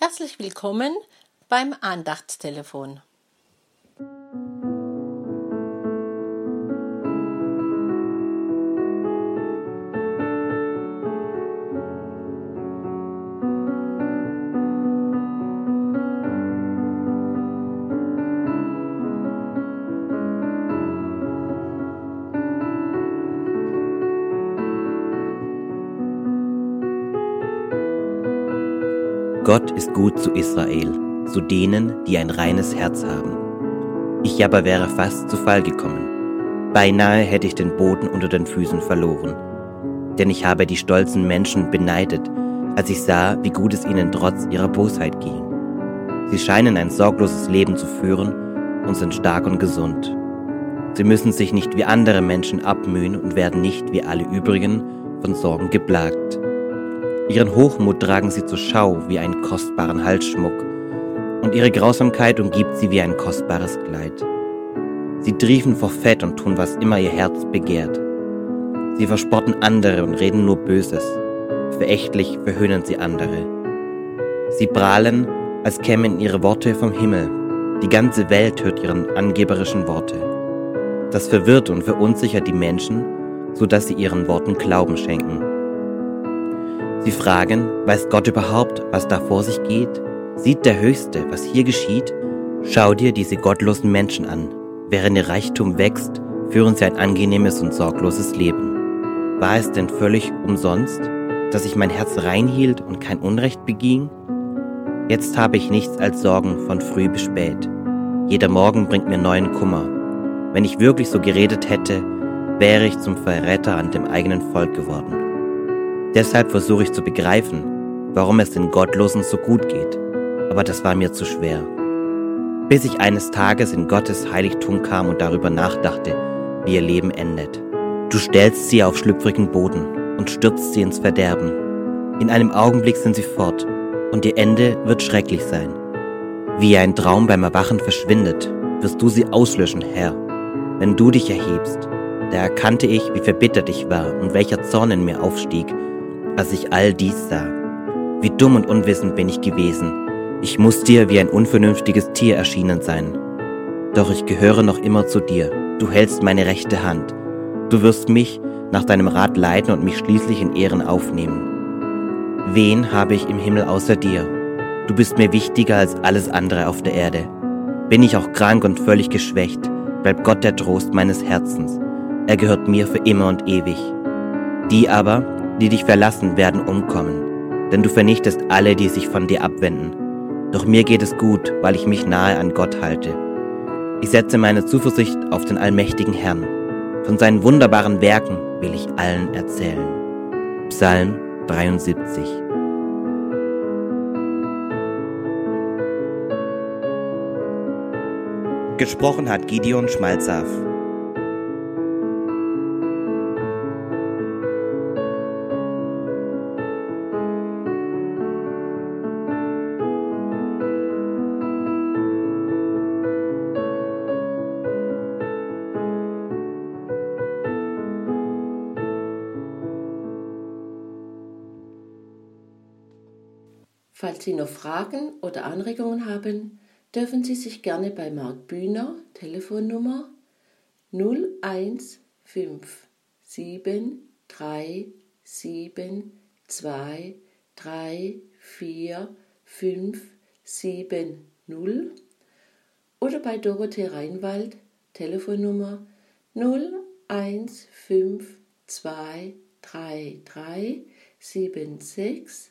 Herzlich willkommen beim Andachtstelefon. Gott ist gut zu Israel, zu denen, die ein reines Herz haben. Ich aber wäre fast zu Fall gekommen. Beinahe hätte ich den Boden unter den Füßen verloren. Denn ich habe die stolzen Menschen beneidet, als ich sah, wie gut es ihnen trotz ihrer Bosheit ging. Sie scheinen ein sorgloses Leben zu führen und sind stark und gesund. Sie müssen sich nicht wie andere Menschen abmühen und werden nicht wie alle übrigen von Sorgen geplagt. Ihren Hochmut tragen sie zur Schau wie einen kostbaren Halsschmuck, und ihre Grausamkeit umgibt sie wie ein kostbares Kleid. Sie triefen vor Fett und tun, was immer ihr Herz begehrt. Sie verspotten andere und reden nur Böses. Verächtlich verhöhnen sie andere. Sie prahlen, als kämen ihre Worte vom Himmel. Die ganze Welt hört ihren angeberischen Worte. Das verwirrt und verunsichert die Menschen, so dass sie ihren Worten Glauben schenken. Sie fragen, weiß Gott überhaupt, was da vor sich geht? Sieht der Höchste, was hier geschieht? Schau dir diese gottlosen Menschen an. Während ihr Reichtum wächst, führen sie ein angenehmes und sorgloses Leben. War es denn völlig umsonst, dass ich mein Herz reinhielt und kein Unrecht beging? Jetzt habe ich nichts als Sorgen von früh bis spät. Jeder Morgen bringt mir neuen Kummer. Wenn ich wirklich so geredet hätte, wäre ich zum Verräter an dem eigenen Volk geworden. Deshalb versuche ich zu begreifen, warum es den Gottlosen so gut geht, aber das war mir zu schwer. Bis ich eines Tages in Gottes Heiligtum kam und darüber nachdachte, wie ihr Leben endet. Du stellst sie auf schlüpfrigen Boden und stürzt sie ins Verderben. In einem Augenblick sind sie fort und ihr Ende wird schrecklich sein. Wie ein Traum beim Erwachen verschwindet, wirst du sie auslöschen, Herr. Wenn du dich erhebst, da erkannte ich, wie verbittert ich war und welcher Zorn in mir aufstieg, als ich all dies sah. Wie dumm und unwissend bin ich gewesen. Ich muss dir wie ein unvernünftiges Tier erschienen sein. Doch ich gehöre noch immer zu dir. Du hältst meine rechte Hand. Du wirst mich nach deinem Rat leiten und mich schließlich in Ehren aufnehmen. Wen habe ich im Himmel außer dir? Du bist mir wichtiger als alles andere auf der Erde. Bin ich auch krank und völlig geschwächt, bleibt Gott der Trost meines Herzens. Er gehört mir für immer und ewig. Die aber, die dich verlassen, werden umkommen, denn du vernichtest alle, die sich von dir abwenden. Doch mir geht es gut, weil ich mich nahe an Gott halte. Ich setze meine Zuversicht auf den allmächtigen Herrn. Von seinen wunderbaren Werken will ich allen erzählen. Psalm 73 Gesprochen hat Gideon Schmalzaf. Falls Sie noch Fragen oder Anregungen haben, dürfen Sie sich gerne bei Marc Bühner, Telefonnummer 0157 oder bei Dorothee Reinwald, Telefonnummer 01523376